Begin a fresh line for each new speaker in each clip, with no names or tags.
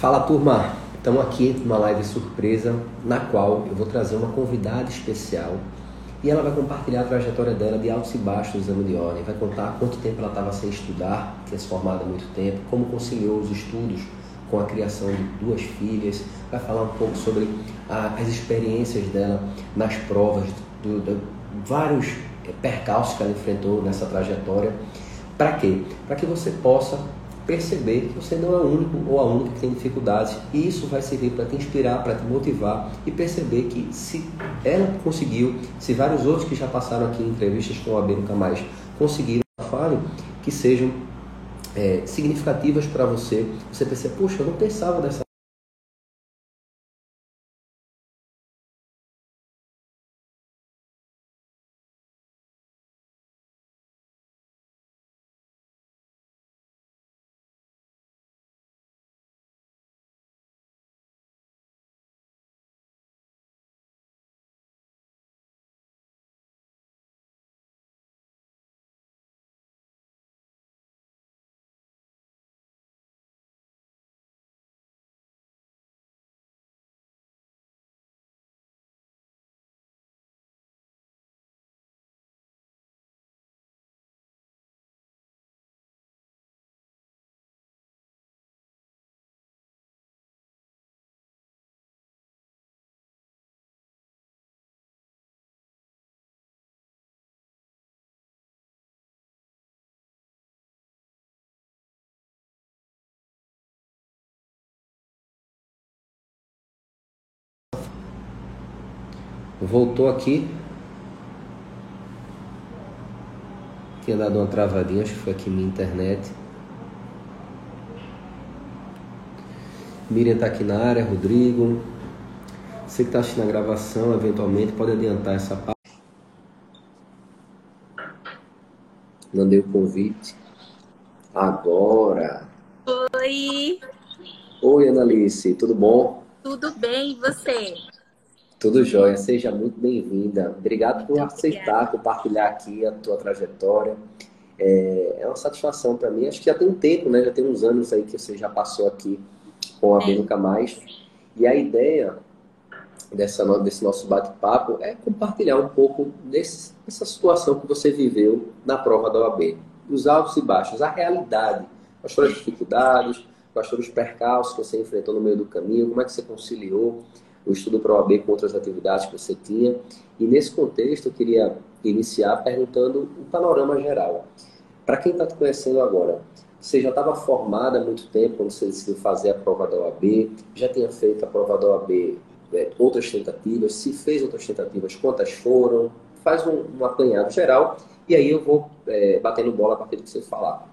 Fala turma, estamos aqui numa live surpresa na qual eu vou trazer uma convidada especial e ela vai compartilhar a trajetória dela de altos e baixos no exame de ordem, vai contar quanto tempo ela estava sem estudar, tinha se formado há muito tempo, como conciliou os estudos com a criação de duas filhas, vai falar um pouco sobre a, as experiências dela nas provas, do, do, vários eh, percalços que ela enfrentou nessa trajetória. Para quê? Para que você possa perceber que você não é o único ou a única que tem dificuldades e isso vai servir para te inspirar, para te motivar e perceber que se ela conseguiu, se vários outros que já passaram aqui em entrevistas com o AB Nunca Mais conseguiram, fale que sejam é, significativas para você. Você percebe, puxa, eu não pensava dessa Voltou aqui. Tinha dado uma travadinha, acho que foi aqui minha internet. Miriam está aqui na área, Rodrigo. Você que está assistindo a gravação, eventualmente pode adiantar essa parte. Mandei o convite. Agora.
Oi.
Oi, Analice, tudo bom?
Tudo bem, e você?
Tudo jóia, seja muito bem-vinda. Obrigado por muito aceitar, obrigada. compartilhar aqui a tua trajetória. É, é uma satisfação para mim. Acho que já tem um tempo, né? Já tem uns anos aí que você já passou aqui com a é. Nunca Mais. E a ideia dessa, desse nosso bate-papo é compartilhar um pouco desse, dessa situação que você viveu na prova da OAB. Os altos e baixos, a realidade. Quais foram as dificuldades, quais foram os percalços que você enfrentou no meio do caminho, como é que você conciliou o estudo para o OAB com outras atividades que você tinha. E nesse contexto, eu queria iniciar perguntando um panorama geral. Para quem está te conhecendo agora, você já estava formada há muito tempo quando você decidiu fazer a prova da OAB, já tinha feito a prova da OAB, é, outras tentativas, se fez outras tentativas, quantas foram? Faz um, um apanhado geral e aí eu vou é, batendo bola a partir do que você falar.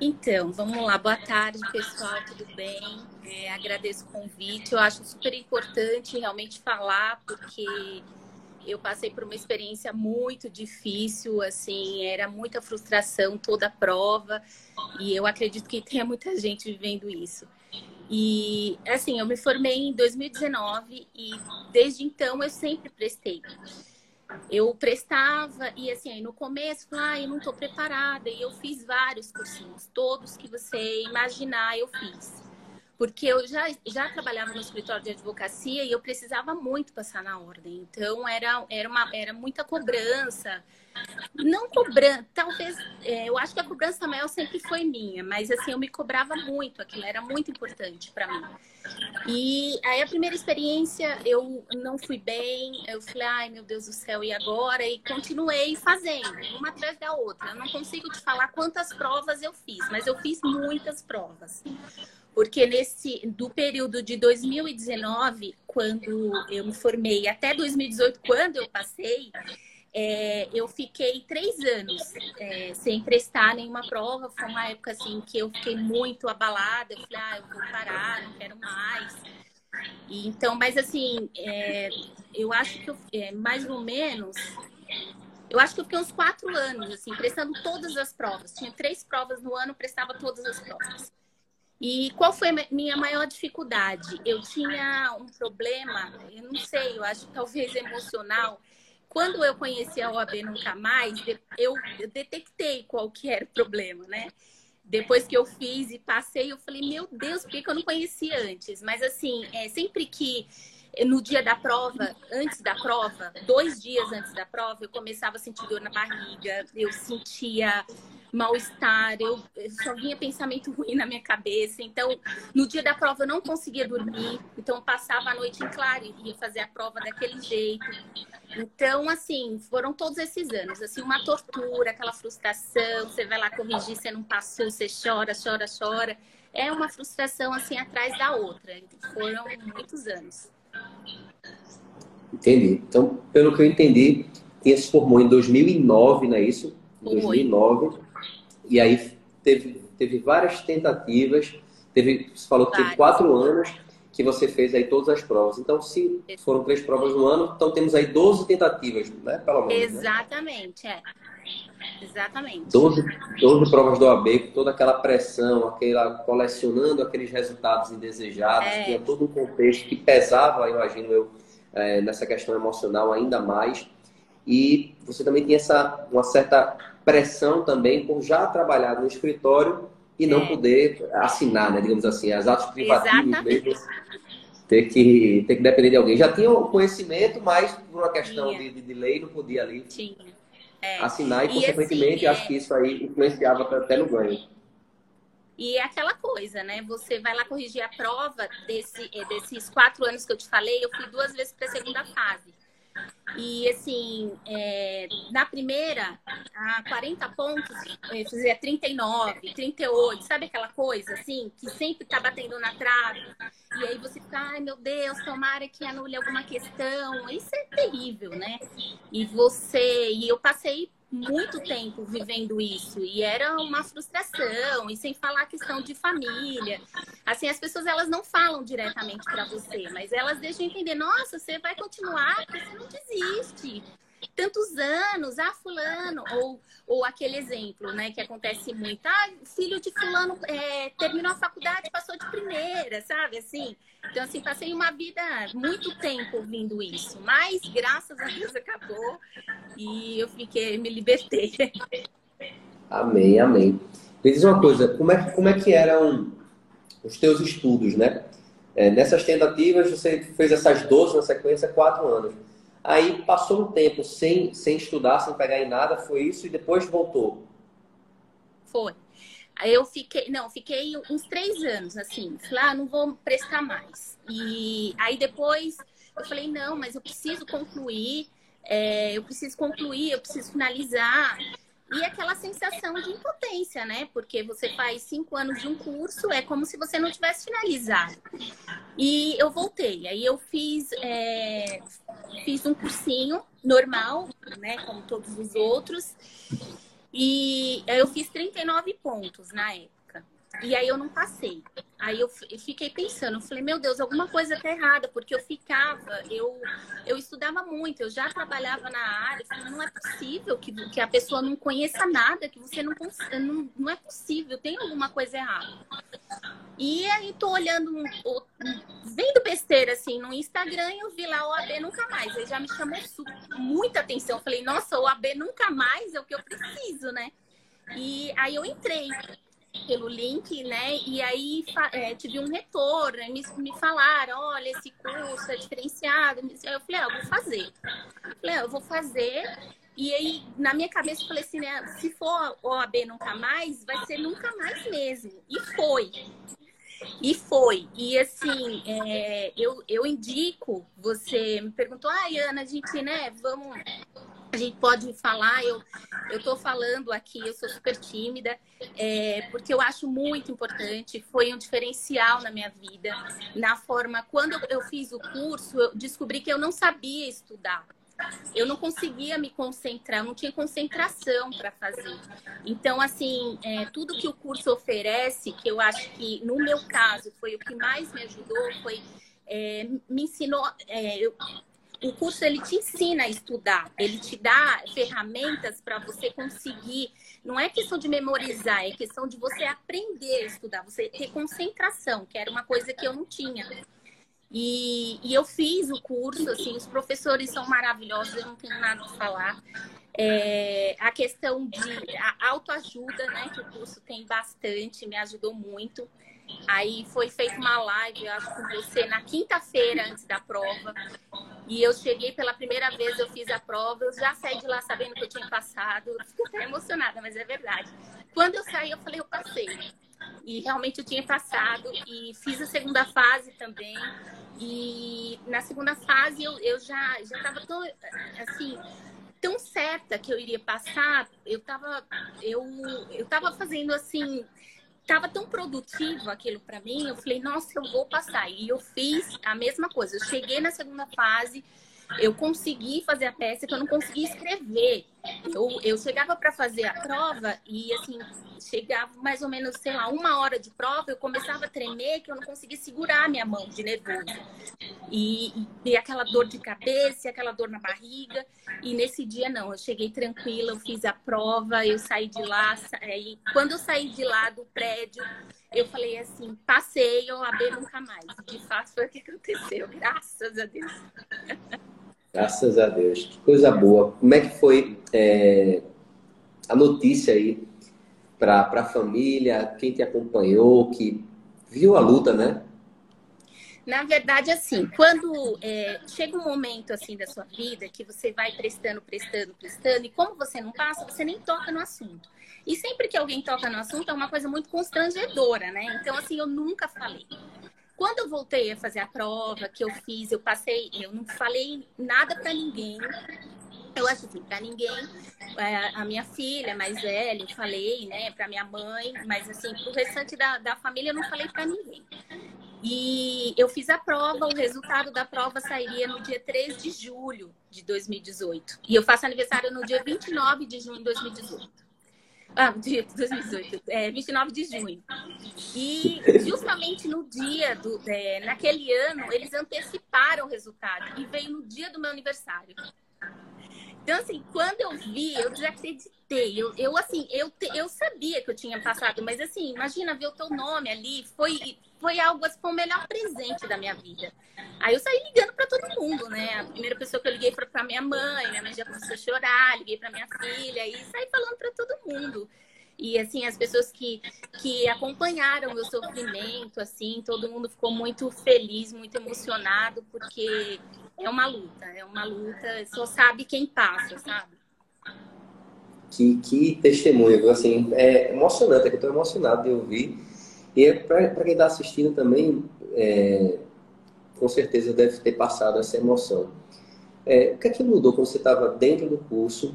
Então, vamos lá. Boa tarde, pessoal. Tudo bem? É, agradeço o convite. Eu acho super importante realmente falar, porque eu passei por uma experiência muito difícil, assim, era muita frustração toda a prova, e eu acredito que tenha muita gente vivendo isso. E, assim, eu me formei em 2019 e desde então eu sempre prestei eu prestava e assim, no começo, ah, eu não estou preparada. E eu fiz vários cursinhos, todos que você imaginar eu fiz. Porque eu já, já trabalhava no escritório de advocacia e eu precisava muito passar na ordem. Então, era, era, uma, era muita cobrança. Não cobrando, talvez, é, eu acho que a cobrança maior sempre foi minha, mas assim, eu me cobrava muito, aquilo era muito importante para mim. E aí a primeira experiência eu não fui bem, eu falei, ai meu Deus do céu, e agora? E continuei fazendo, uma atrás da outra. Eu não consigo te falar quantas provas eu fiz, mas eu fiz muitas provas. Porque nesse do período de 2019, quando eu me formei, até 2018, quando eu passei, é, eu fiquei três anos é, sem prestar nenhuma prova. Foi uma época assim que eu fiquei muito abalada. Eu falei, ah, eu vou parar, não quero mais. E, então, mas assim, é, eu acho que eu, é, mais ou menos, eu acho que eu fiquei uns quatro anos, assim, prestando todas as provas. Tinha três provas no ano, prestava todas as provas. E qual foi a minha maior dificuldade? Eu tinha um problema, eu não sei, eu acho talvez emocional, quando eu conheci a OAB Nunca Mais, eu, detectei qual que era o problema, né? depois que eu fiz e passei, eu falei, meu Deus, por que, eu não conhecia antes? Mas assim, é, sempre que no dia da prova, antes da prova, dois dias antes da prova, eu começava a sentir dor na barriga, eu sentia mal-estar, eu, eu, só vinha pensamento ruim na minha cabeça. Então, no dia da prova eu não conseguia dormir, então passava a noite em claro e ia fazer a prova daquele jeito. Então, assim, foram todos esses anos, assim, uma tortura, aquela frustração, você vai lá corrigir, você não passou, você chora, chora, chora. É uma frustração assim atrás da outra. Foram muitos anos.
Entendi. Então, pelo que eu entendi, tinha se formou em 2009, não é isso? Em 2009. E aí teve, teve várias tentativas. Teve, você falou que teve quatro anos que você fez aí todas as provas. Então, se foram três provas no ano, então temos aí 12 tentativas, né? Pelo menos.
Né? Exatamente, né? é. Exatamente.
12, 12 provas do AB, com toda aquela pressão, aquela, colecionando aqueles resultados indesejados, é. tinha todo um contexto que pesava, imagino eu, é, nessa questão emocional ainda mais. E você também tinha essa, uma certa pressão também por já trabalhar no escritório e não é. poder assinar, né, digamos assim, as atos privativos mesmo, ter que, ter que depender de alguém. Já tinha o conhecimento, mas por uma questão de, de, de, lei não podia ali tinha. É. assinar e, e consequentemente, assim, acho que isso aí influenciava até no ganho.
E é aquela coisa, né? Você vai lá corrigir a prova desse, é, desses quatro anos que eu te falei, eu fui duas vezes para a segunda fase. E assim, é, na primeira, a 40 pontos, eu fazia 39, 38, sabe aquela coisa assim, que sempre tá batendo na trave? E aí você fica, ai meu Deus, tomara que anule alguma questão. Isso é terrível, né? E você, e eu passei muito tempo vivendo isso. E era uma frustração e sem falar a questão de família. Assim as pessoas elas não falam diretamente para você mas elas deixam entender nossa você vai continuar você não desiste. Tantos anos, ah, fulano, ou, ou aquele exemplo, né, que acontece muito, ah, filho de fulano é, terminou a faculdade, passou de primeira, sabe, assim. Então, assim, passei uma vida, muito tempo ouvindo isso, mas graças a Deus acabou e eu fiquei, me libertei.
Amém, amém. Me diz uma coisa, como é, como é que eram os teus estudos, né? É, nessas tentativas, você fez essas 12 na sequência, quatro anos. Aí passou um tempo sem, sem estudar, sem pegar em nada, foi isso, e depois voltou.
Foi. Eu fiquei, não, fiquei uns três anos, assim, falei, ah, não vou prestar mais. E aí depois eu falei, não, mas eu preciso concluir, é, eu preciso concluir, eu preciso finalizar. E aquela sensação de impotência, né? Porque você faz cinco anos de um curso, é como se você não tivesse finalizado. E eu voltei, aí eu fiz, é, fiz um cursinho normal, né? Como todos os outros. E eu fiz 39 pontos na época. E aí eu não passei. Aí eu fiquei pensando, eu falei, meu Deus, alguma coisa tá errada, porque eu ficava, eu, eu estudava muito, eu já trabalhava na área, falei, não é possível que, que a pessoa não conheça nada, que você não, não, não é possível, tem alguma coisa errada. E aí tô olhando, vendo besteira assim no Instagram e eu vi lá o AB nunca mais. Aí já me chamou muita atenção. Eu falei, nossa, o AB nunca mais é o que eu preciso, né? E aí eu entrei pelo link, né? E aí é, tive um retorno, me, me falaram, olha, esse curso é diferenciado. Eu falei, ah, eu vou fazer. Eu falei, ah, eu vou fazer. E aí, na minha cabeça, eu falei assim, né? Se for OAB nunca mais, vai ser nunca mais mesmo. E foi. E foi. E assim, é, eu, eu indico, você me perguntou, ah, Ana, a gente, né, vamos a gente pode falar, eu estou falando aqui, eu sou super tímida, é, porque eu acho muito importante, foi um diferencial na minha vida, na forma, quando eu fiz o curso, eu descobri que eu não sabia estudar. Eu não conseguia me concentrar, não tinha concentração para fazer. Então, assim, é, tudo que o curso oferece, que eu acho que no meu caso foi o que mais me ajudou, foi é, me ensinou. É, eu, o curso ele te ensina a estudar, ele te dá ferramentas para você conseguir. Não é questão de memorizar, é questão de você aprender a estudar, você ter concentração, que era uma coisa que eu não tinha. E, e eu fiz o curso, assim, os professores são maravilhosos, eu não tenho nada a falar. É, a questão de a autoajuda, né, que o curso tem bastante, me ajudou muito. Aí foi feita uma live, eu acho, com você na quinta-feira antes da prova. E eu cheguei pela primeira vez, eu fiz a prova, eu já saí de lá sabendo que eu tinha passado. Eu fico até emocionada, mas é verdade. Quando eu saí, eu falei, eu passei. E realmente eu tinha passado e fiz a segunda fase também. E na segunda fase eu, eu já já estava tão assim tão certa que eu iria passar. Eu estava eu eu tava fazendo assim tava tão produtivo aquilo para mim, eu falei, nossa, eu vou passar. E eu fiz a mesma coisa. Eu cheguei na segunda fase, eu consegui fazer a peça que eu não conseguia escrever. Eu, eu chegava para fazer a prova e, assim, chegava mais ou menos, sei lá, uma hora de prova, eu começava a tremer que eu não conseguia segurar minha mão de nervoso. E, e aquela dor de cabeça, aquela dor na barriga. E nesse dia, não, eu cheguei tranquila, eu fiz a prova, eu saí de lá. E quando eu saí de lá do prédio, eu falei assim, passei, eu abri nunca mais. De fato, foi o que aconteceu, graças a Deus.
Graças a Deus. Que coisa boa. Como é que foi é, a notícia aí para a família, quem te acompanhou, que viu a luta, né?
Na verdade, assim, quando é, chega um momento assim da sua vida que você vai prestando, prestando, prestando, e como você não passa, você nem toca no assunto. E sempre que alguém toca no assunto é uma coisa muito constrangedora, né? Então, assim, eu nunca falei. Quando eu voltei a fazer a prova que eu fiz, eu passei, eu não falei nada para ninguém. Eu acho assim, para ninguém, é, a minha filha mais velha, eu falei, né, para minha mãe, mas assim, pro restante da, da família eu não falei para ninguém. E eu fiz a prova, o resultado da prova sairia no dia 3 de julho de 2018. E eu faço aniversário no dia 29 de junho de 2018. Ah, dia 2018, é, 29 de junho. E justamente no dia do. É, naquele ano, eles anteciparam o resultado e veio no dia do meu aniversário. Então, assim, quando eu vi, eu desacreditei. Eu, eu assim, eu, eu sabia que eu tinha passado, mas assim, imagina ver o teu nome ali, foi, foi algo, assim, foi o melhor presente da minha vida. Aí eu saí ligando para todo mundo, né? A primeira pessoa que eu liguei foi para minha mãe, minha mãe já começou a chorar, liguei para minha filha e saí falando para todo mundo. E assim, as pessoas que, que acompanharam o meu sofrimento, assim, todo mundo ficou muito feliz, muito emocionado, porque é uma luta, é uma luta, só sabe quem passa, sabe?
Que, que testemunho, assim, é emocionante, é que eu estou emocionado de ouvir. E é para quem está assistindo também, é, com certeza deve ter passado essa emoção. É, o que é que mudou quando você estava dentro do curso?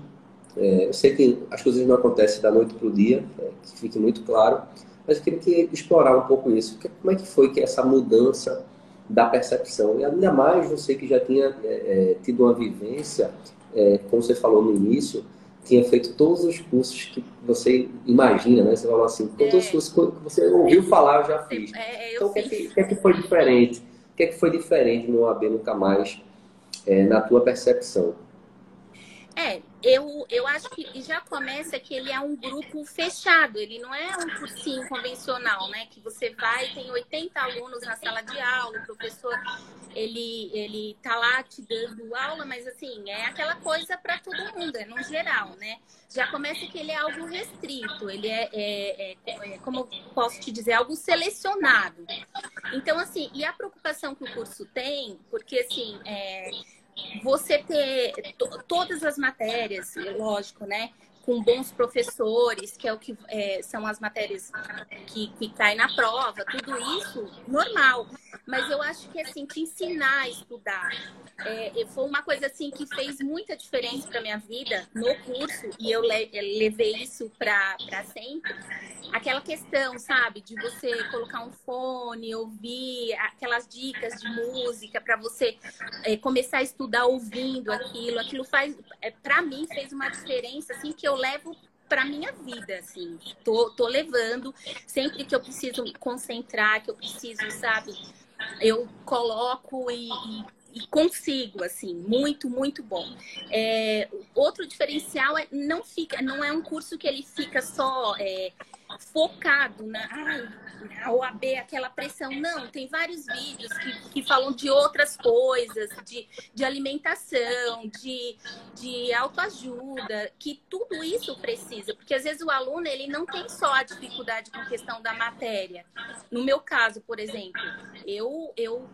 É, eu sei que as coisas não acontecem da noite para o dia, é, que fique muito claro, mas eu queria que explorar um pouco isso. Como é que foi que essa mudança da percepção? E ainda mais você que já tinha é, é, tido uma vivência, é, como você falou no início, tinha feito todos os cursos que você imagina, né? Você falou assim, todos os cursos que você ouviu falar, eu já fiz. então, o que, é que, que, é que foi diferente? O que é que foi diferente no AB Nunca Mais, na tua percepção?
É, eu, eu acho que já começa que ele é um grupo fechado, ele não é um cursinho convencional, né? Que você vai, tem 80 alunos na sala de aula, o professor ele, ele tá lá te dando aula, mas assim, é aquela coisa para todo mundo, é no geral, né? Já começa que ele é algo restrito, ele é, é, é, é como posso te dizer, algo selecionado. Então, assim, e a preocupação que o curso tem, porque assim, é, você ter todas as matérias, lógico, né? Com bons professores, que é o que é, são as matérias que, que caem na prova, tudo isso normal. Mas eu acho que assim, te ensinar a estudar. É, foi uma coisa assim que fez muita diferença para minha vida no curso, e eu levei isso para sempre aquela questão, sabe, de você colocar um fone, ouvir aquelas dicas de música para você é, começar a estudar ouvindo aquilo, aquilo faz, é, para mim fez uma diferença assim que eu levo para minha vida, assim, tô, tô levando. Sempre que eu preciso me concentrar, que eu preciso, sabe, eu coloco e, e e consigo, assim, muito, muito bom. É, outro diferencial é não fica, não é um curso que ele fica só é, focado na OAB, aquela pressão. Não, tem vários vídeos que, que falam de outras coisas, de, de alimentação, de, de autoajuda, que tudo isso precisa, porque às vezes o aluno ele não tem só a dificuldade com questão da matéria. No meu caso, por exemplo, eu, eu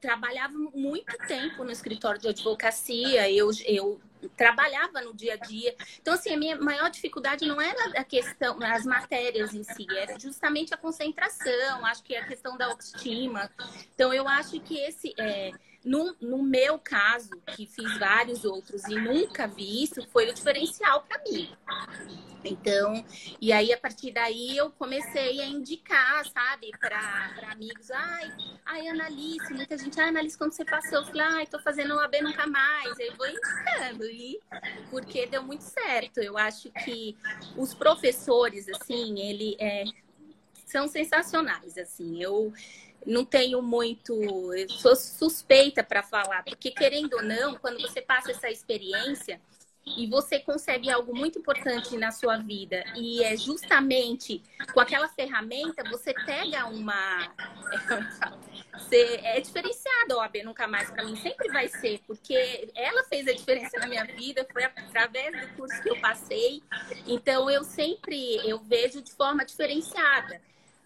trabalhava muito tempo no escritório de advocacia, eu, eu trabalhava no dia a dia. Então, assim, a minha maior dificuldade não era a questão, as matérias em si, era justamente a concentração, acho que é a questão da autoestima. Então, eu acho que esse. É, no, no meu caso, que fiz vários outros e nunca vi isso, foi o diferencial para mim. Então, e aí a partir daí eu comecei a indicar, sabe, para amigos. Ai, ai, Analice, muita gente, ai, Analice, quando você passou, eu falei, ai, tô fazendo o AB nunca mais. Aí vou indicando, e porque deu muito certo. Eu acho que os professores, assim, ele é, são sensacionais, assim. Eu não tenho muito, sou suspeita para falar, porque querendo ou não, quando você passa essa experiência, e você consegue algo muito importante na sua vida e é justamente com aquela ferramenta você pega uma é diferenciada a OAB nunca mais para mim sempre vai ser porque ela fez a diferença na minha vida foi através do curso que eu passei então eu sempre eu vejo de forma diferenciada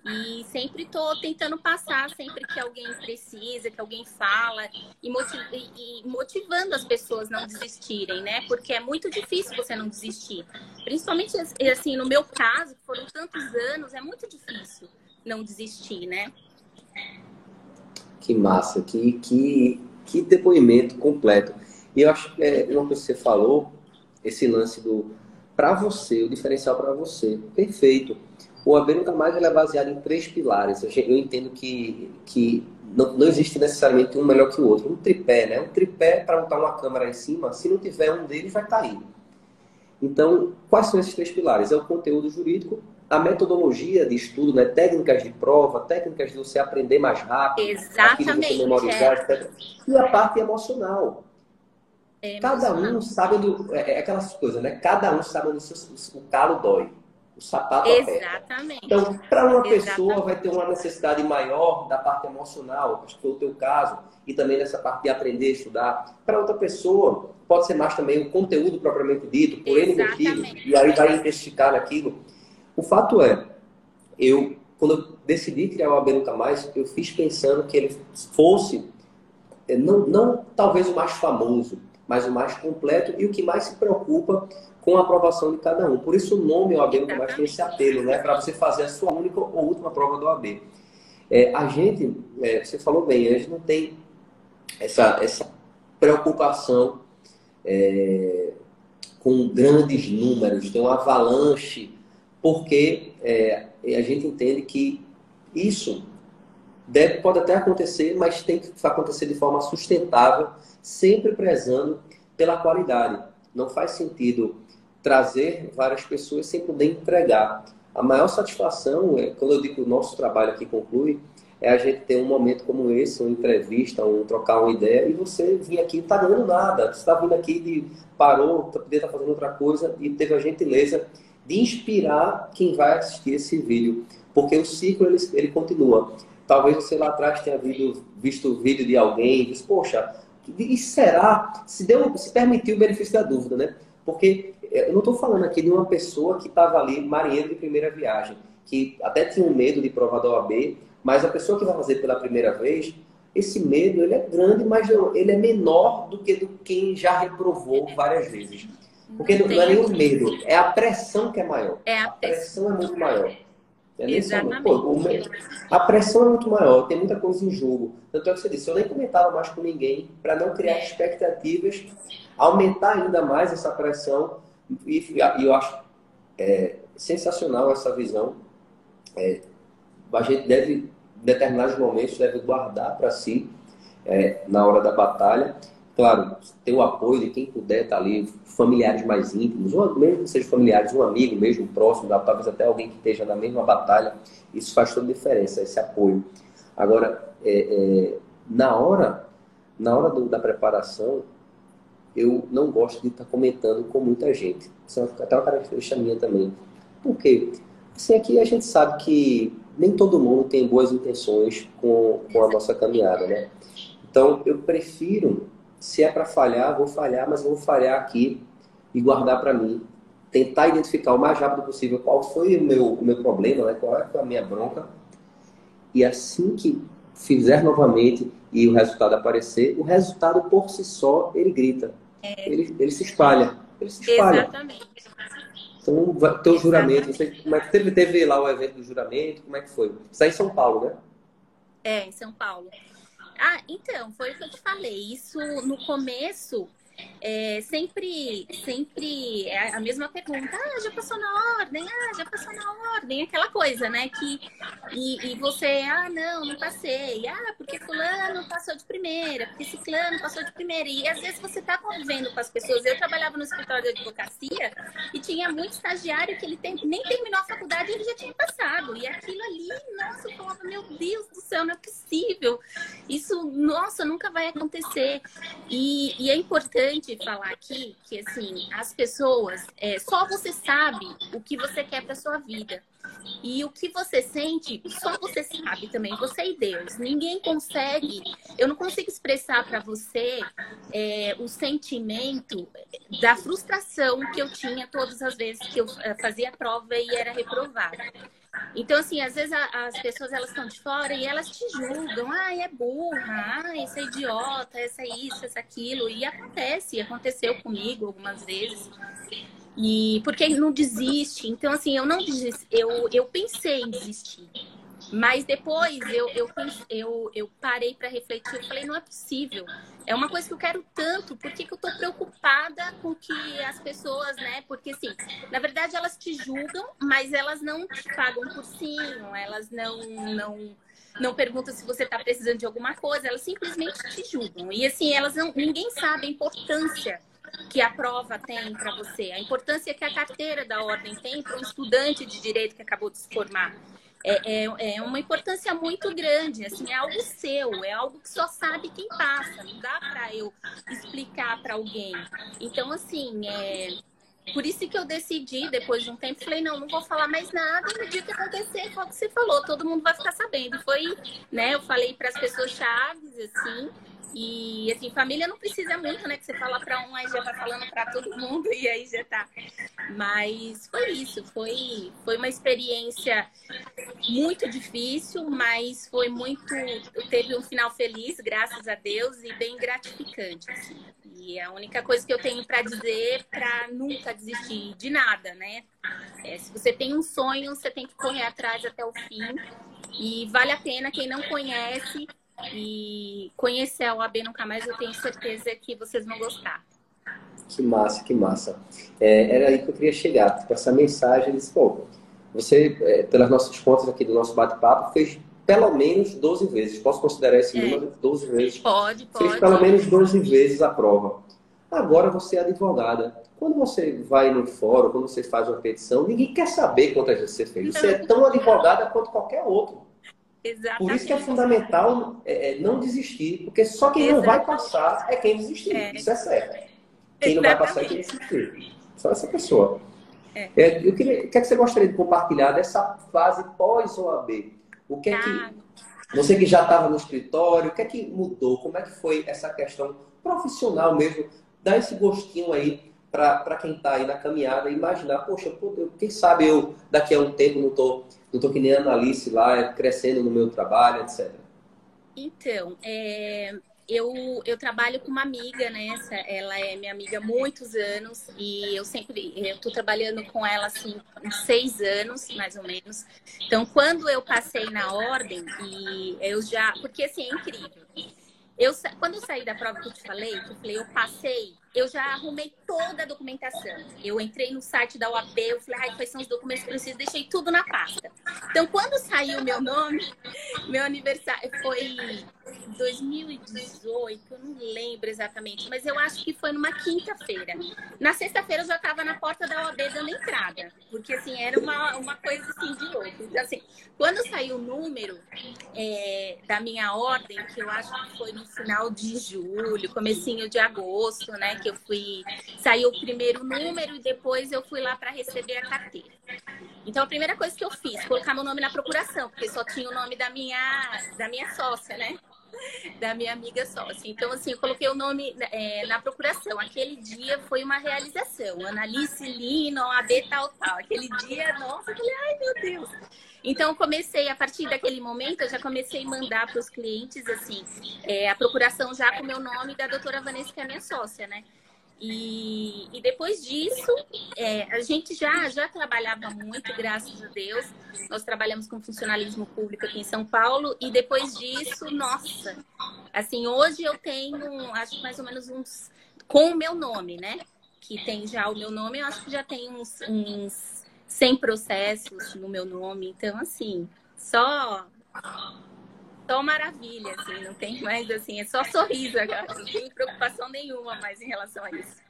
e sempre estou tentando passar, sempre que alguém precisa, que alguém fala, e, motiv e motivando as pessoas não desistirem, né? Porque é muito difícil você não desistir. Principalmente, assim, no meu caso, que foram tantos anos, é muito difícil não desistir, né?
Que massa, que, que, que depoimento completo. E eu acho que é uma coisa que você falou, esse lance do para você, o diferencial para você, perfeito. O AB nunca mais é baseado em três pilares. Eu entendo que, que não, não existe necessariamente um melhor que o outro. Um tripé, né? Um tripé para montar uma câmera em cima, se não tiver um deles, vai cair. Então, quais são esses três pilares? É o conteúdo jurídico, a metodologia de estudo, né? técnicas de prova, técnicas de você aprender mais rápido,
Exatamente,
você memorizar, é. etc. E a parte emocional. É Cada um sabe do. É, é aquelas coisas, né? Cada um sabe onde o calo dói o sapato
Exatamente.
Aperta. Então, para uma Exatamente. pessoa vai ter uma necessidade maior da parte emocional, acho que foi o teu caso, e também dessa parte de aprender estudar. Para outra pessoa, pode ser mais também o conteúdo propriamente dito, por N motivos, e aí vai intensificar naquilo. O fato é, eu, quando eu decidi criar o AB Nunca Mais, eu fiz pensando que ele fosse, eh, não, não talvez o mais famoso, mas o mais completo e o que mais se preocupa com a aprovação de cada um. Por isso o nome OAB nunca mais tem esse apelo, né? Para você fazer a sua única ou última prova do OAB. É, a gente, é, você falou bem, a gente não tem essa, essa preocupação é, com grandes números, tem um avalanche, porque é, a gente entende que isso deve, pode até acontecer, mas tem que acontecer de forma sustentável, sempre prezando pela qualidade. Não faz sentido trazer várias pessoas sem poder entregar. A maior satisfação, é, quando eu digo que o nosso trabalho aqui conclui, é a gente ter um momento como esse, uma entrevista, um trocar uma ideia, e você vir aqui não está ganhando nada. Você está vindo aqui de parou, poder estar tá fazendo outra coisa, e teve a gentileza de inspirar quem vai assistir esse vídeo. Porque o ciclo ele, ele continua. Talvez você lá atrás tenha visto, visto o vídeo de alguém e disse, poxa, e será? Se, deu, se permitiu o benefício da dúvida, né? Porque eu não estou falando aqui de uma pessoa que estava ali, marinheiro de primeira viagem, que até tinha um medo de provar da OAB, mas a pessoa que vai fazer pela primeira vez, esse medo ele é grande, mas ele é menor do que do quem já reprovou várias vezes. Porque não, não é nem o medo, é a pressão que é maior.
É a,
pressão é muito maior.
É Exatamente. Pô,
a pressão é muito maior, tem muita coisa em jogo. Tanto é que você disse, eu nem comentava mais com ninguém para não criar expectativas, aumentar ainda mais essa pressão e, e eu acho é, sensacional essa visão. É, a gente deve, em determinados momentos, deve guardar para si é, na hora da batalha. Claro, ter o apoio de quem puder estar tá ali, familiares mais íntimos, ou mesmo que sejam familiares, um amigo mesmo próximo, talvez até alguém que esteja na mesma batalha, isso faz toda a diferença, esse apoio. Agora, é, é, na hora, na hora do, da preparação, eu não gosto de estar comentando com muita gente. Isso é até uma característica minha também. Por quê? Sim, aqui a gente sabe que nem todo mundo tem boas intenções com, com a nossa caminhada, né? Então, eu prefiro, se é para falhar, vou falhar, mas vou falhar aqui e guardar para mim. Tentar identificar o mais rápido possível qual foi o meu, o meu problema, né? qual é a minha bronca. E assim que fizer novamente e o resultado aparecer, o resultado por si só, ele grita. É. Ele, ele se espalha. Ele se espalha.
Exatamente.
Então, vai o juramento. Você, como é que teve, teve lá o evento do juramento? Como é que foi? Isso aí em São Paulo, né?
É, em São Paulo. Ah, então, foi o que eu te falei. Isso no começo é, sempre, sempre é a mesma pergunta. Ah, já passou na ordem? Ah, já passou na ordem. Aquela coisa, né? Que, e, e você, ah, não, não passei. Ah, porque fulano passou de primeira, porque ciclano passou de primeira. E às vezes você tá convivendo com as pessoas. Eu trabalhava no escritório de advocacia e tinha muito estagiário que ele tem, nem terminou a faculdade e ele já tinha passado. E aquilo ali, nossa, eu falava, meu Deus do céu, não é possível. Isso, nossa, nunca vai acontecer. E, e é importante importante falar aqui que assim as pessoas é, só você sabe o que você quer para sua vida. E o que você sente só você sabe também. Você e Deus. Ninguém consegue eu não consigo expressar para você é, o sentimento da frustração que eu tinha todas as vezes que eu é, fazia prova e era reprovada então, assim, às vezes a, as pessoas elas estão de fora e elas te julgam. Ah, é burra, ah, esse é idiota, essa é isso, essa é aquilo. E acontece, aconteceu comigo algumas vezes. E porque não desiste. Então, assim, eu não desisti, eu, eu pensei em desistir. Mas depois eu, eu, eu, eu parei para refletir. Eu falei, não é possível. É uma coisa que eu quero tanto. Por que, que eu tô preocupada com que as pessoas, né? Porque, assim, na verdade elas te julgam, mas elas não te pagam sim. Elas não, não, não perguntam se você está precisando de alguma coisa. Elas simplesmente te julgam. E, assim, elas não, ninguém sabe a importância que a prova tem para você, a importância que a carteira da ordem tem para um estudante de direito que acabou de se formar é, é, é, uma importância muito grande, assim, é algo seu, é algo que só sabe quem passa, não dá para eu explicar para alguém. Então, assim, é, por isso que eu decidi, depois de um tempo, falei, não, não vou falar mais nada, no dia que acontecer, o que você falou, todo mundo vai ficar sabendo. Foi, né, eu falei para as pessoas chaves, assim, e assim, família não precisa muito, né? Que você fala para um, aí já vai falando para todo mundo e aí já tá. Mas foi isso, foi, foi uma experiência muito difícil, mas foi muito. Teve um final feliz, graças a Deus, e bem gratificante. Assim. E a única coisa que eu tenho para dizer para nunca desistir de nada, né? É, se você tem um sonho, você tem que correr atrás até o fim. E vale a pena quem não conhece e conhecer a OAB Nunca Mais, eu tenho certeza que vocês vão gostar.
Que massa, que massa. É, era aí que eu queria chegar, com essa mensagem. Disse, pô, você, é, pelas nossas contas aqui do nosso bate-papo, fez pelo menos 12 vezes. Posso considerar esse é. número 12 vezes?
Pode, pode.
Fez pelo menos 12 vezes a prova. Agora você é advogada. Quando você vai no fórum, quando você faz uma petição, ninguém quer saber quantas vezes você fez. Você é tão advogada quanto qualquer outro.
Exatamente.
Por isso que é fundamental é, é, não desistir, porque só quem Exatamente. não vai passar é quem desistir. É. Isso é certo. Quem não vai passar é quem desistir. Só essa pessoa. É. é. eu queria, o que, é que você gostaria de compartilhar dessa fase pós-OAB? O que é que. Ah. Você que já estava no escritório, o que é que mudou? Como é que foi essa questão profissional mesmo? Dá esse gostinho aí para quem está aí na caminhada imaginar, poxa, quem sabe eu daqui a um tempo não estou não tô que nem Analice lá, crescendo no meu trabalho, etc.
Então, é, eu, eu trabalho com uma amiga, né? Ela é minha amiga há muitos anos e eu sempre eu tô trabalhando com ela assim uns seis anos, mais ou menos. Então, quando eu passei na ordem e eu já, porque assim é incrível. Eu, quando eu saí da prova que eu te falei, eu falei, eu passei, eu já arrumei toda a documentação. Eu entrei no site da UAB, eu falei, ai, quais são os documentos que eu preciso? Deixei tudo na pasta. Então, quando saiu meu nome, meu aniversário foi 2018, eu não lembro exatamente, mas eu acho que foi numa quinta-feira. Na sexta-feira eu já estava na porta da OAB dando entrada, porque assim, era uma, uma coisa assim de louco. Então, assim, quando saiu o número é, da minha ordem, que eu acho que foi no final de julho, comecinho de agosto, né? Que eu fui. Saiu o primeiro número e depois eu fui lá para receber a carteira. Então a primeira coisa que eu fiz, colocar meu nome na procuração, porque só tinha o nome da minha, da minha sócia, né? Da minha amiga sócia. Então, assim, eu coloquei o nome é, na procuração. Aquele dia foi uma realização. Analice Lino, AB tal, tal. Aquele dia, nossa, eu falei, ai meu Deus. Então, comecei, a partir daquele momento, eu já comecei a mandar para os clientes, assim, é, a procuração já com o meu nome da doutora Vanessa, que é minha sócia, né? E, e depois disso, é, a gente já, já trabalhava muito, graças a Deus. Nós trabalhamos com funcionalismo público aqui em São Paulo. E depois disso, nossa, assim, hoje eu tenho, acho mais ou menos uns, com o meu nome, né? Que tem já o meu nome, eu acho que já tem uns, uns 100 processos no meu nome. Então, assim, só só maravilha, assim, não tem mais assim, é só sorriso agora, não tem preocupação nenhuma mais em relação a isso.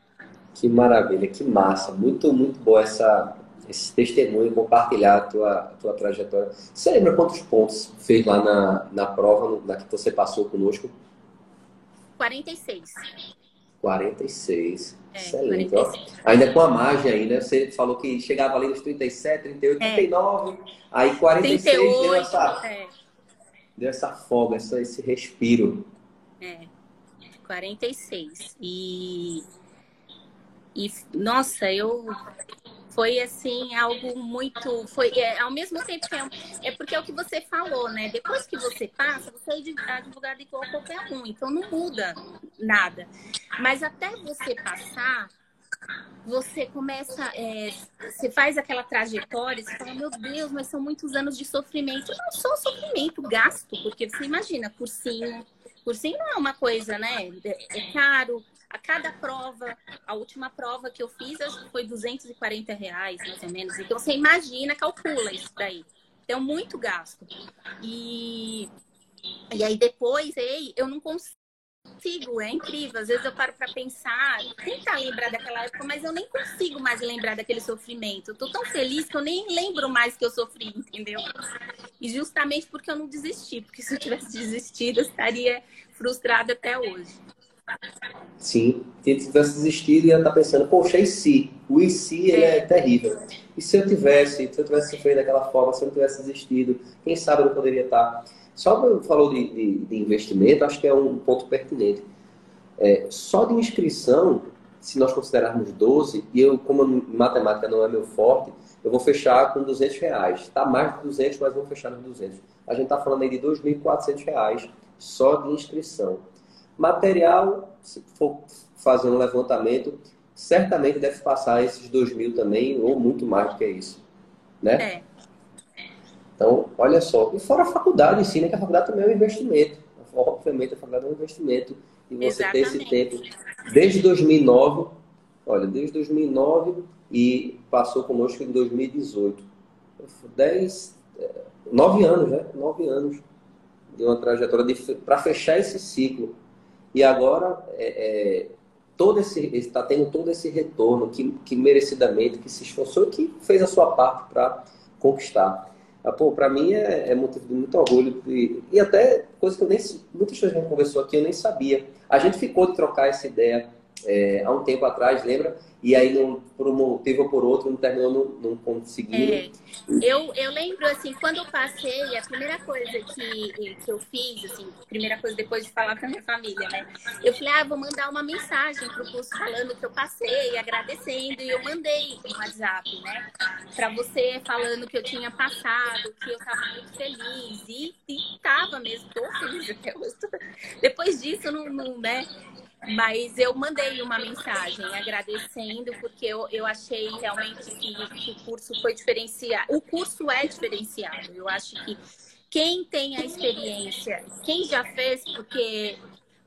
Que maravilha, que massa, muito, muito boa essa, esse testemunho, compartilhar a tua, a tua trajetória. Você lembra quantos pontos fez lá na, na prova, na que você passou conosco?
46.
46. É, Excelente. 46. Ó, ainda com a margem ainda, você falou que chegava ali nos 37, 38, é. 39, aí 46 38, deu essa... É deu essa folga, essa, esse respiro.
É, 46. E, e nossa, eu foi assim algo muito foi é, ao mesmo tempo é, é, porque é o que você falou né depois que você passa você é advogado igual qualquer um então não muda nada mas até você passar você começa, é, você faz aquela trajetória, você fala, meu Deus, mas são muitos anos de sofrimento. Não só sofrimento, gasto, porque você imagina, cursinho. Cursinho não é uma coisa, né? É, é caro. A cada prova, a última prova que eu fiz, acho que foi 240 reais, mais ou menos. Então, você imagina, calcula isso daí. Então, muito gasto. E, e aí, depois, eu não consigo consigo, é incrível. Às vezes eu paro para pensar, tentar lembrar daquela época, mas eu nem consigo mais lembrar daquele sofrimento. Eu tô tão feliz que eu nem lembro mais que eu sofri, entendeu? E justamente porque eu não desisti, porque se eu tivesse desistido, eu estaria frustrada até hoje.
Sim, se tivesse desistido, ia estar tá pensando, poxa, e se? O e se é. é terrível. E se eu tivesse, se eu tivesse sofrido daquela forma, se eu não tivesse desistido, quem sabe eu não poderia estar só falou de, de, de, investimento, acho que é um ponto pertinente. É, só de inscrição, se nós considerarmos 12, e eu, como matemática não é meu forte, eu vou fechar com 200 reais. Está mais de 200, mas vou fechar nos 200. A gente está falando aí de 2.400 reais só de inscrição. Material, se for fazer um levantamento, certamente deve passar esses 2.000 também, ou muito mais do que isso. Né? É. Então, olha só. E fora a faculdade em si, né? Que a faculdade também é um investimento. Obviamente, a faculdade é um investimento. E você Exatamente. ter esse tempo. Desde 2009, olha, desde 2009 e passou conosco em 2018. Dez, é, nove anos, né? Nove anos de uma trajetória para fechar esse ciclo. E agora, é, é, todo esse está tendo todo esse retorno que, que merecidamente, que se esforçou e que fez a sua parte para conquistar. Ah, pô, para mim é, é, motivo de muito orgulho e, e até coisa que eu nem muitas coisas que a gente conversou aqui eu nem sabia. A gente ficou de trocar essa ideia é, há um tempo atrás, lembra? E aí, não, por um motivo ou por outro, não terminou não, não conseguindo. É,
eu, eu lembro, assim, quando eu passei, a primeira coisa que, que eu fiz, assim, primeira coisa depois de falar com a minha família, né? Eu falei, ah, vou mandar uma mensagem pro curso falando que eu passei, agradecendo. E eu mandei um WhatsApp, né? Pra você falando que eu tinha passado, que eu tava muito feliz. E, e tava mesmo, tô feliz até hoje. Depois disso, não, não né? Mas eu mandei uma mensagem agradecendo, porque eu, eu achei realmente que, que o curso foi diferenciado. O curso é diferenciado. Eu acho que quem tem a experiência, quem já fez, porque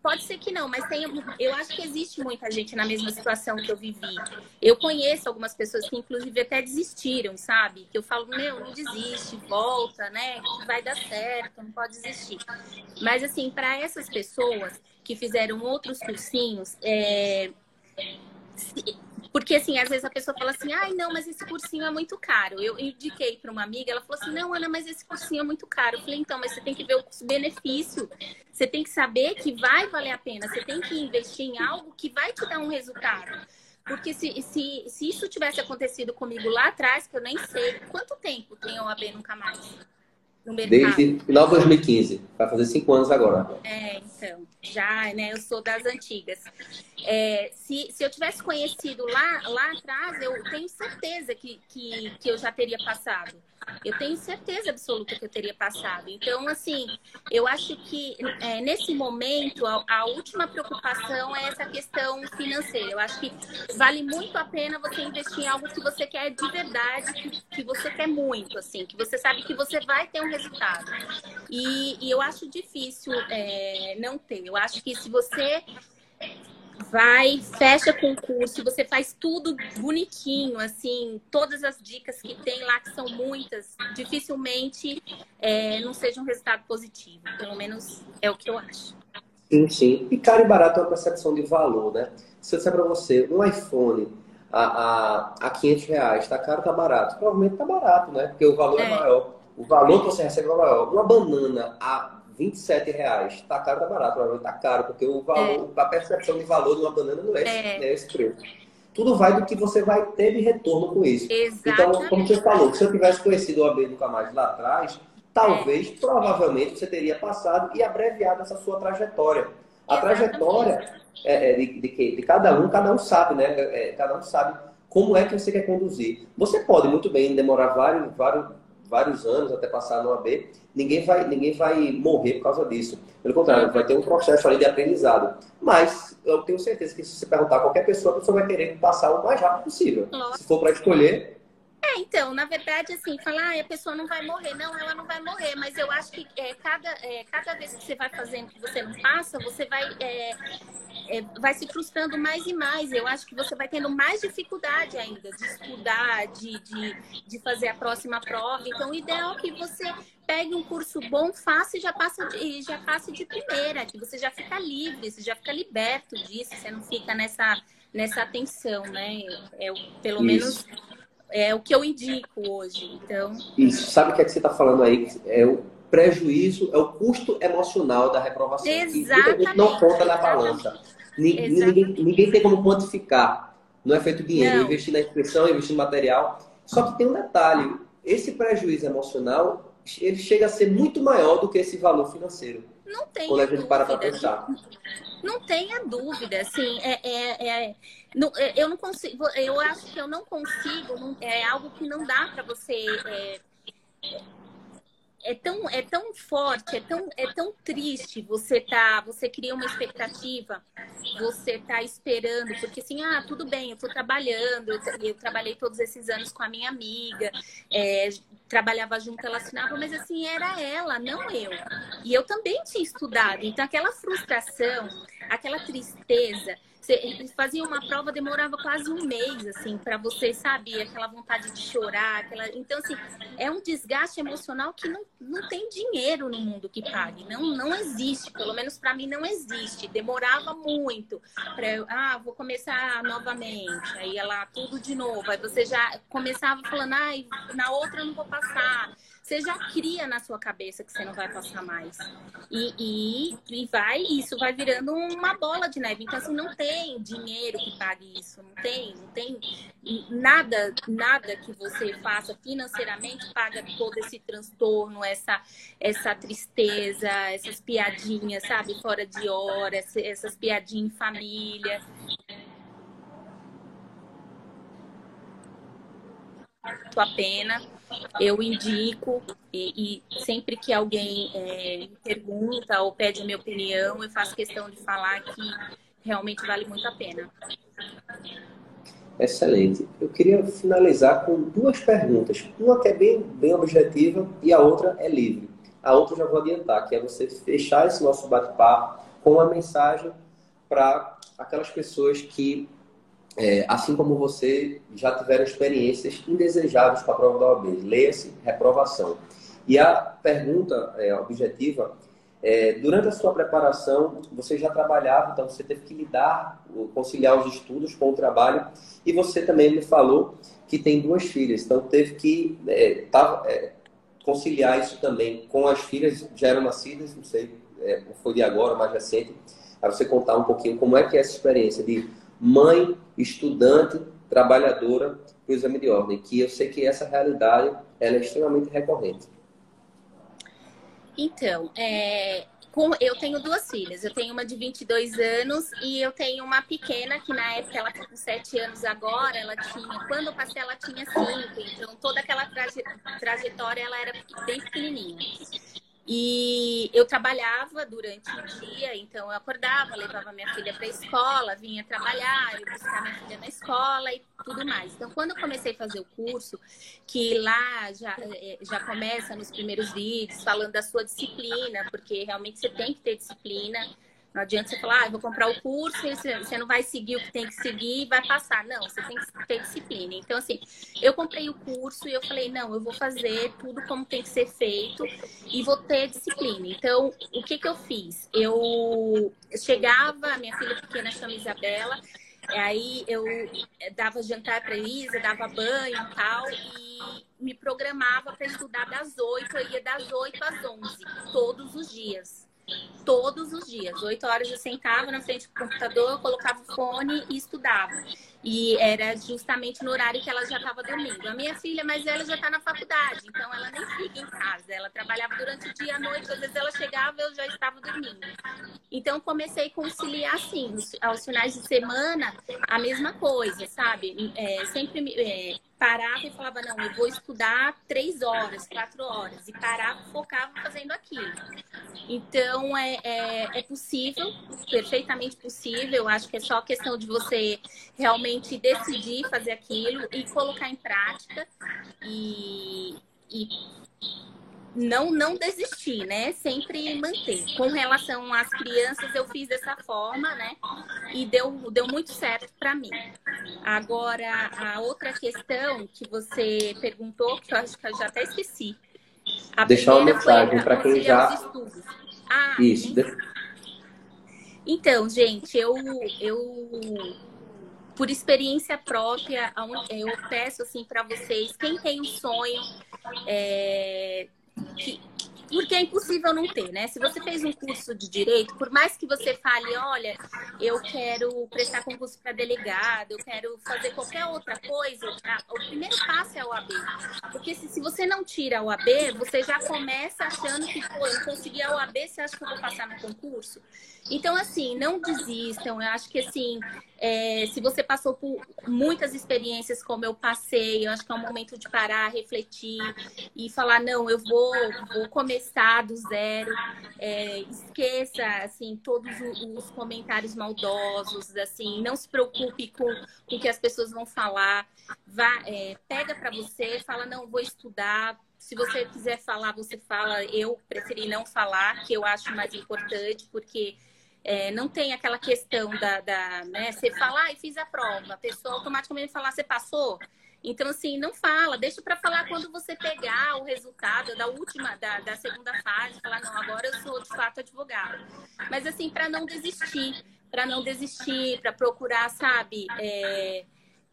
Pode ser que não, mas tem, eu acho que existe muita gente na mesma situação que eu vivi. Eu conheço algumas pessoas que, inclusive, até desistiram, sabe? Que eu falo, meu, não desiste, volta, né? Vai dar certo, não pode desistir. Mas, assim, para essas pessoas que fizeram outros cursinhos, é, porque, assim, às vezes a pessoa fala assim, ai, não, mas esse cursinho é muito caro. Eu indiquei para uma amiga, ela falou assim, não, Ana, mas esse cursinho é muito caro. Eu falei, então, mas você tem que ver o custo-benefício. Você tem que saber que vai valer a pena. Você tem que investir em algo que vai te dar um resultado. Porque se, se, se isso tivesse acontecido comigo lá atrás, que eu nem sei quanto tempo tem OAB Nunca Mais
no mercado. Desde final de 2015. Vai fazer cinco anos agora.
É, então. Já, né? Eu sou das antigas. É, se, se eu tivesse conhecido lá, lá atrás, eu tenho certeza que, que, que eu já teria passado. Eu tenho certeza absoluta que eu teria passado. Então, assim, eu acho que é, nesse momento a, a, última preocupação é essa questão financeira. Eu acho que vale muito a pena você investir em algo que você quer de verdade, que, que você quer muito, assim, que você sabe que você vai ter um resultado. E, e eu acho difícil é, não ter. Eu acho que se você vai, fecha concurso, você faz tudo bonitinho, assim, todas as dicas que tem lá, que são muitas, dificilmente é, não seja um resultado positivo. Pelo menos é o que eu acho.
Sim, sim. E caro e barato é uma percepção de valor, né? Se eu disser para você, um iPhone a, a, a 500 reais, tá caro, tá barato? Provavelmente tá barato, né? Porque o valor é, é maior. O valor que você recebe é maior. Uma banana a 27 reais. Tá caro, tá barato. Provavelmente tá caro, porque o valor, é. a percepção de valor de uma banana não é, é. é esse preço. Tudo vai do que você vai ter de retorno com isso. Exatamente. Então, como você falou, se eu tivesse conhecido o AB Nunca Mais lá atrás, talvez, é. provavelmente, você teria passado e abreviado essa sua trajetória. A Exatamente. trajetória é, é, de, de, de, cada um, cada um sabe, né? É, cada um sabe como é que você quer conduzir. Você pode muito bem demorar vários, vários, vários anos até passar no AB, ninguém vai, ninguém vai morrer por causa disso. Pelo contrário, vai ter um processo ali de aprendizado. Mas eu tenho certeza que se você perguntar a qualquer pessoa, a pessoa vai querer passar o mais rápido possível. Se for para escolher,
é, então, na verdade, assim, falar, ah, a pessoa não vai morrer. Não, ela não vai morrer, mas eu acho que é, cada, é, cada vez que você vai fazendo que você não passa, você vai, é, é, vai se frustrando mais e mais. Eu acho que você vai tendo mais dificuldade ainda de estudar, de, de, de fazer a próxima prova. Então, o ideal é que você pegue um curso bom, faça e já passa de, já passe de primeira, que você já fica livre, você já fica liberto disso, você não fica nessa, nessa tensão, né? É, pelo Isso. menos é o que eu indico hoje. Então.
Isso, sabe o que, é que você está falando aí? É o prejuízo, é o custo emocional da reprovação.
Exatamente.
Que não conta na balança. Ninguém, ninguém, ninguém, tem como quantificar. Não é feito dinheiro, não. investir na inscrição, investir no material. Só que tem um detalhe: esse prejuízo emocional ele chega a ser muito maior do que esse valor financeiro.
Não tem.
Quando a gente para para pensar.
Não tenha dúvida, assim, é, é, é, não, é, eu não consigo, eu acho que eu não consigo, não, é algo que não dá para você é, é tão, é tão forte, é tão, é tão triste você tá, você cria uma expectativa, você tá esperando, porque assim, ah, tudo bem, eu tô trabalhando, eu, eu trabalhei todos esses anos com a minha amiga, é, trabalhava junto, ela assinava, mas assim, era ela, não eu. E eu também tinha estudado, então aquela frustração, aquela tristeza, você fazia uma prova, demorava quase um mês, assim, para você, sabe, aquela vontade de chorar. Aquela... Então, assim, é um desgaste emocional que não, não tem dinheiro no mundo que pague. Não, não existe, pelo menos para mim não existe. Demorava muito para eu, ah, vou começar novamente. Aí ela tudo de novo. Aí você já começava falando, ai, na outra eu não vou passar você já cria na sua cabeça que você não vai passar mais. E, e, e vai, isso vai virando uma bola de neve. Então, assim, não tem dinheiro que pague isso, não tem, não tem nada, nada que você faça financeiramente paga todo esse transtorno, essa, essa tristeza, essas piadinhas, sabe, fora de hora, essas piadinhas em família. a pena eu indico e, e sempre que alguém é, pergunta ou pede a minha opinião, eu faço questão de falar que realmente vale muito a pena.
Excelente. Eu queria finalizar com duas perguntas. Uma que é bem, bem objetiva e a outra é livre. A outra eu já vou adiantar, que é você fechar esse nosso bate-papo com uma mensagem para aquelas pessoas que, é, assim como você, já tiveram experiências indesejáveis com a prova da OAB. Leia-se reprovação. E a pergunta é, objetiva é, durante a sua preparação, você já trabalhava, então você teve que lidar, conciliar os estudos com o trabalho, e você também me falou que tem duas filhas, então teve que é, tá, é, conciliar isso também com as filhas já eram nascidas, não sei, é, foi de agora, mais recente, para você contar um pouquinho como é que é essa experiência de mãe, estudante, trabalhadora para o exame de ordem, que eu sei que essa realidade ela é extremamente recorrente.
Então, é, com, eu tenho duas filhas. Eu tenho uma de 22 anos e eu tenho uma pequena que na época ela tá com 7 anos agora. Ela tinha, quando eu passei, ela tinha 5. Então, toda aquela traje, trajetória ela era bem pequenininha. E eu trabalhava durante o dia, então eu acordava, levava minha filha para a escola, vinha trabalhar, eu buscava minha filha na escola e tudo mais. Então, quando eu comecei a fazer o curso, que lá já, eh, já começa nos primeiros vídeos falando da sua disciplina, porque realmente você tem que ter disciplina não adianta você falar, ah, vou comprar o curso, você não vai seguir o que tem que seguir e vai passar. Não, você tem que ter disciplina. Então, assim, eu comprei o curso e eu falei, não, eu vou fazer tudo como tem que ser feito e vou ter disciplina. Então, o que que eu fiz? Eu chegava, minha filha pequena chama Isabela, aí eu dava jantar para Isa, dava banho e tal, e me programava para estudar das 8, eu ia das 8 às 11, todos os dias todos os dias. Oito horas eu sentava na frente do computador, colocava o fone e estudava. E era justamente no horário que ela já estava dormindo. A minha filha mais velha já está na faculdade, então ela nem fica em casa. Ela trabalhava durante o dia a noite, às vezes ela chegava eu já estava dormindo. Então comecei a conciliar assim, aos finais de semana, a mesma coisa, sabe? É, sempre é, parava e falava, não, eu vou estudar três horas, quatro horas, e parava, focava fazendo aquilo. Então, é, é, é possível, perfeitamente possível, acho que é só questão de você realmente decidir fazer aquilo e colocar em prática e, e não não desistir, né? Sempre manter. Com relação às crianças, eu fiz dessa forma, né? E deu, deu muito certo para mim. Agora, a outra questão que você perguntou, que eu acho que eu já até esqueci.
A Deixar uma mensagem para quem já.
Ah, Isso. Então, gente, eu, eu por experiência própria, eu peço assim para vocês, quem tem um sonho é, que, porque é impossível não ter, né? Se você fez um curso de direito, por mais que você fale, olha, eu quero prestar concurso para delegado, eu quero fazer qualquer outra coisa, o primeiro passo é a OAB. Porque se, se você não tira a OAB, você já começa achando que, pô, eu consegui a OAB, você acha que eu vou passar no concurso? Então, assim, não desistam. Eu acho que, assim, é, se você passou por muitas experiências como eu passei, eu acho que é um momento de parar, refletir e falar, não, eu vou, vou começar do zero. É, esqueça, assim, todos os comentários maldosos, assim, não se preocupe com, o que as pessoas vão falar. Vá, é, pega para você, fala, não, vou estudar, se você quiser falar, você fala. Eu preferi não falar, que eu acho mais importante, porque é, não tem aquela questão da, da né, você falar, e fiz a prova, a pessoa automaticamente falar, você passou? Então, assim, não fala, deixa para falar quando você pegar o resultado da última, da, da segunda fase, falar, não, agora eu sou de fato advogado. Mas, assim, para não desistir, para não desistir, para procurar, sabe, é,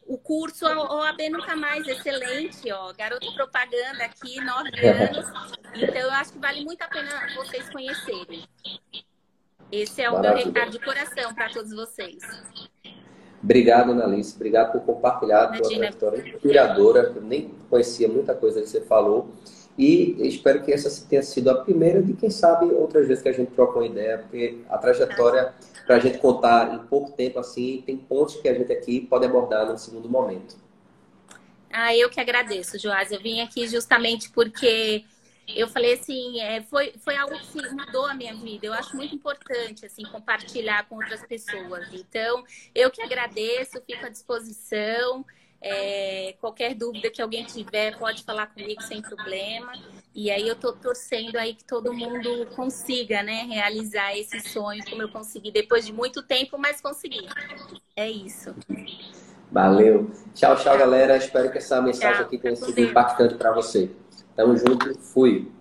o curso OAB Nunca Mais, excelente, ó, garoto propaganda aqui, nove anos. Então, eu acho que vale muito a pena vocês conhecerem. Esse é o meu recado de coração para todos vocês.
Obrigado, Analice. Obrigado por compartilhar a tua trajetória inspiradora. Eu nem conhecia muita coisa que você falou. E espero que essa tenha sido a primeira de quem sabe outras vezes que a gente troca uma ideia, porque a trajetória, para a gente contar em pouco tempo assim, tem pontos que a gente aqui pode abordar no segundo momento.
Ah, eu que agradeço, Joás. Eu vim aqui justamente porque eu falei assim, é, foi, foi algo que mudou a minha vida. Eu acho muito importante assim compartilhar com outras pessoas. Então, eu que agradeço, fico à disposição. É, qualquer dúvida que alguém tiver, pode falar comigo sem problema. E aí eu tô torcendo aí que todo mundo consiga, né, realizar esse sonho como eu consegui depois de muito tempo, mas consegui. É isso.
Valeu. Tchau, tchau, galera. Espero que essa mensagem tchau, aqui tenha sido impactante para você. Tamo junto. Fui.